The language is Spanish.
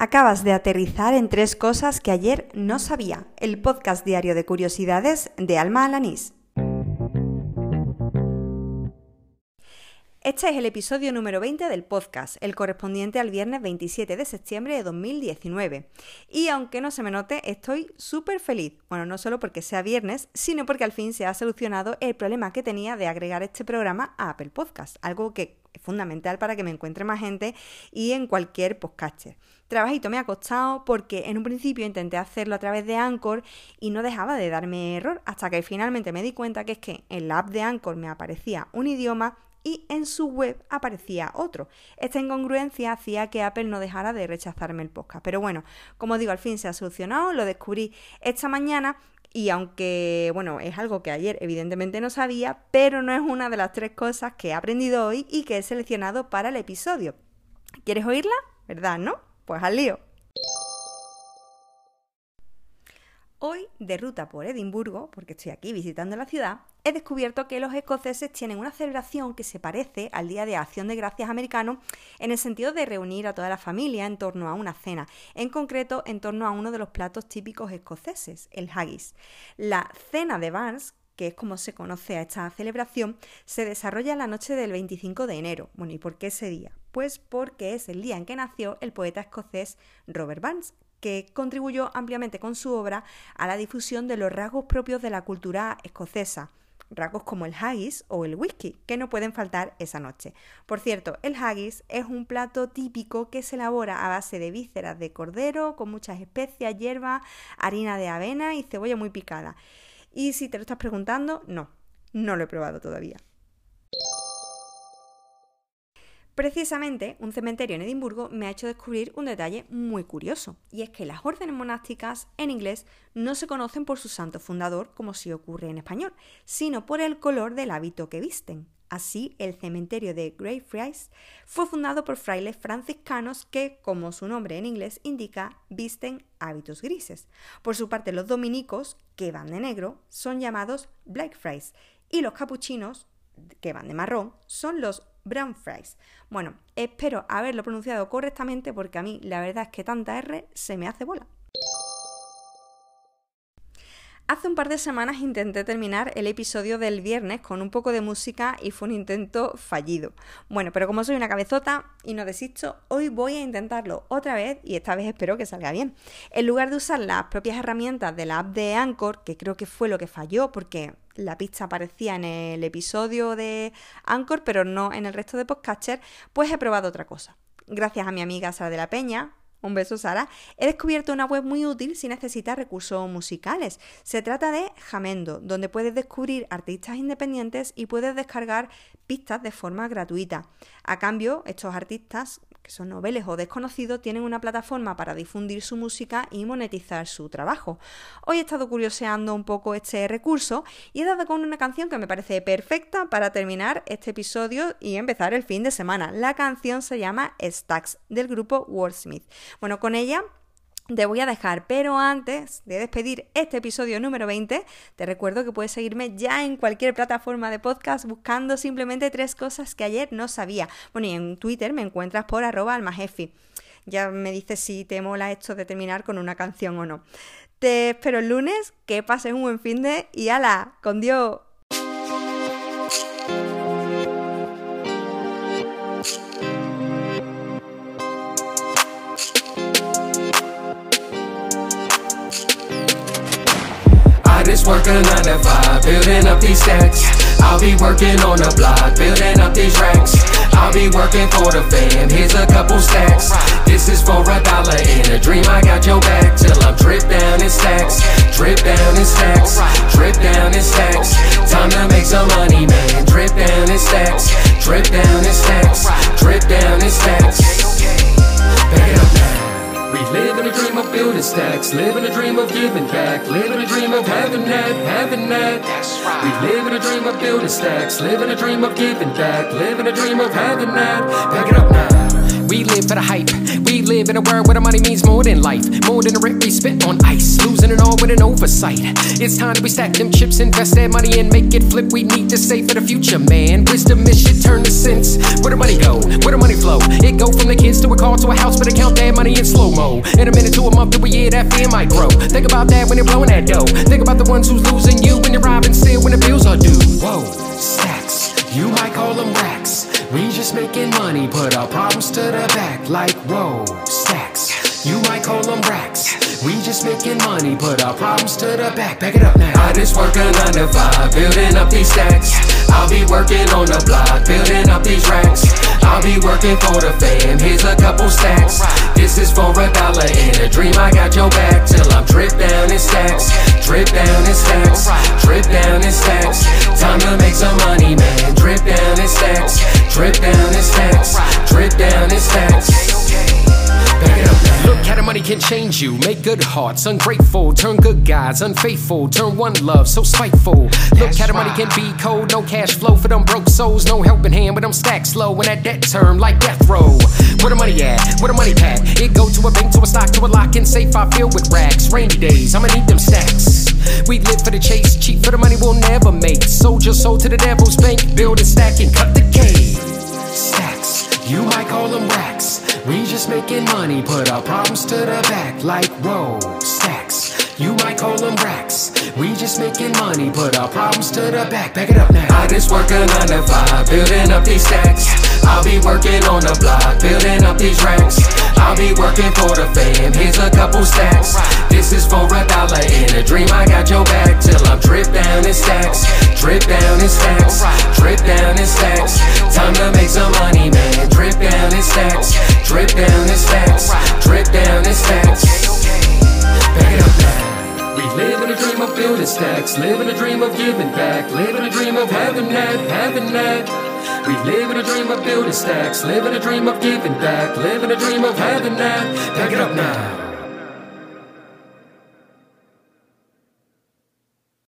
Acabas de aterrizar en tres cosas que ayer no sabía. El podcast diario de curiosidades de Alma Alanís. Este es el episodio número 20 del podcast, el correspondiente al viernes 27 de septiembre de 2019. Y aunque no se me note, estoy súper feliz. Bueno, no solo porque sea viernes, sino porque al fin se ha solucionado el problema que tenía de agregar este programa a Apple Podcast, algo que fundamental para que me encuentre más gente y en cualquier podcaster. Trabajito me ha costado porque en un principio intenté hacerlo a través de Anchor y no dejaba de darme error hasta que finalmente me di cuenta que es que en la app de Anchor me aparecía un idioma y en su web aparecía otro. Esta incongruencia hacía que Apple no dejara de rechazarme el podcast. Pero bueno, como digo, al fin se ha solucionado, lo descubrí esta mañana y aunque, bueno, es algo que ayer evidentemente no sabía, pero no es una de las tres cosas que he aprendido hoy y que he seleccionado para el episodio. ¿Quieres oírla? ¿Verdad, no? Pues al lío. Hoy, de ruta por Edimburgo, porque estoy aquí visitando la ciudad, he descubierto que los escoceses tienen una celebración que se parece al Día de Acción de Gracias americano en el sentido de reunir a toda la familia en torno a una cena, en concreto en torno a uno de los platos típicos escoceses, el haggis. La cena de Barnes, que es como se conoce a esta celebración, se desarrolla la noche del 25 de enero. Bueno, ¿y por qué ese día? Pues porque es el día en que nació el poeta escocés Robert Burns, que contribuyó ampliamente con su obra a la difusión de los rasgos propios de la cultura escocesa, rasgos como el haggis o el whisky, que no pueden faltar esa noche. Por cierto, el haggis es un plato típico que se elabora a base de vísceras de cordero, con muchas especias, hierba, harina de avena y cebolla muy picada. Y si te lo estás preguntando, no, no lo he probado todavía. Precisamente, un cementerio en Edimburgo me ha hecho descubrir un detalle muy curioso, y es que las órdenes monásticas en inglés no se conocen por su santo fundador, como si ocurre en español, sino por el color del hábito que visten. Así, el cementerio de Greyfriars fue fundado por frailes franciscanos que, como su nombre en inglés indica, visten hábitos grises. Por su parte, los dominicos, que van de negro, son llamados Blackfriars, y los capuchinos, que van de marrón, son los brown fries. Bueno, espero haberlo pronunciado correctamente porque a mí la verdad es que tanta R se me hace bola. Hace un par de semanas intenté terminar el episodio del viernes con un poco de música y fue un intento fallido. Bueno, pero como soy una cabezota y no desisto, hoy voy a intentarlo otra vez y esta vez espero que salga bien. En lugar de usar las propias herramientas de la app de Anchor, que creo que fue lo que falló porque la pista aparecía en el episodio de Anchor, pero no en el resto de podcasters, pues he probado otra cosa. Gracias a mi amiga Sara de la Peña, un beso, Sara. He descubierto una web muy útil si necesitas recursos musicales. Se trata de Jamendo, donde puedes descubrir artistas independientes y puedes descargar pistas de forma gratuita. A cambio, estos artistas son noveles o desconocidos, tienen una plataforma para difundir su música y monetizar su trabajo. Hoy he estado curioseando un poco este recurso y he dado con una canción que me parece perfecta para terminar este episodio y empezar el fin de semana. La canción se llama Stacks del grupo Wordsmith. Bueno, con ella te voy a dejar, pero antes de despedir este episodio número 20, te recuerdo que puedes seguirme ya en cualquier plataforma de podcast buscando simplemente tres cosas que ayer no sabía. Bueno, y en Twitter me encuentras por arroba almajefi. Ya me dices si te mola esto de terminar con una canción o no. Te espero el lunes, que pases un buen fin de y ala, con Dios. Just work a 9 to 5, building up these stacks. I'll be working on the block, building up these racks. I'll be working for the fam, here's a couple stacks. This is for a dollar in a dream, I got your back. Till I'm drip down in stacks, drip down in stacks, drip down in stacks. Time to make some money, man. Drip down in stacks, drip down in stacks, drip down in stacks. Building stacks, living a dream of giving back, living a dream of having that, having that. That's right. We live in a dream of building stacks, living a dream of giving back, living a dream of having that. Back it up now. We live for the hype. We live in a world where the money means more than life, more than the rent we spent on ice. Losing it all with an oversight. It's time that we stack them chips, invest that money, and make it flip. We need to save for the future, man. Wisdom is shit turn to sense. Where the money go? Where the money flow? It go from the kids to a car to a house, but they count that money in slow mo. In a minute to a month to a year, that fear might grow. Think about that when you're blowing that dough. Think about the ones who's losing you just making money, put our problems to the back. Like, whoa, stacks. You might call them racks. We just making money, put our problems to the back. Back it up now. I just work a nine to five, building up these stacks. I'll be working on the block, building up these racks. I'll be working for the fam. Here's a couple stacks. This is for a dollar in a dream. I got your back can change you. Make good hearts ungrateful, turn good guys unfaithful, turn one love so spiteful. Look how the money can be cold, no cash flow for them broke souls, no helping hand with them stacks low. And that debt term like death row. Where the money at? Where the money pack? It go to a bank, to a stock, to a lock and safe. I filled with racks. Rainy days, I'ma need them stacks. We live for the chase, cheap for the money we'll never make. Soldier sold to the devil's bank, build and stack and cut the cake. Stacks, you might call them racks. We just making money, put our problems to the back. Like, whoa, stacks. You might call them racks. We just making money, put our problems to the back. Back it up now. I just work a nine to five, building up these stacks. I'll be working on the block, building up these racks. I'll be working for the fam. Here's a couple stacks. This is for a dollar in a dream. I got your back till I'm drip down in stacks, drip down in stacks, drip down in a dream of giving back, living a dream of having that, having that. We live in a dream of building stacks, living a dream of giving back, living a dream of having that. Pack it up now.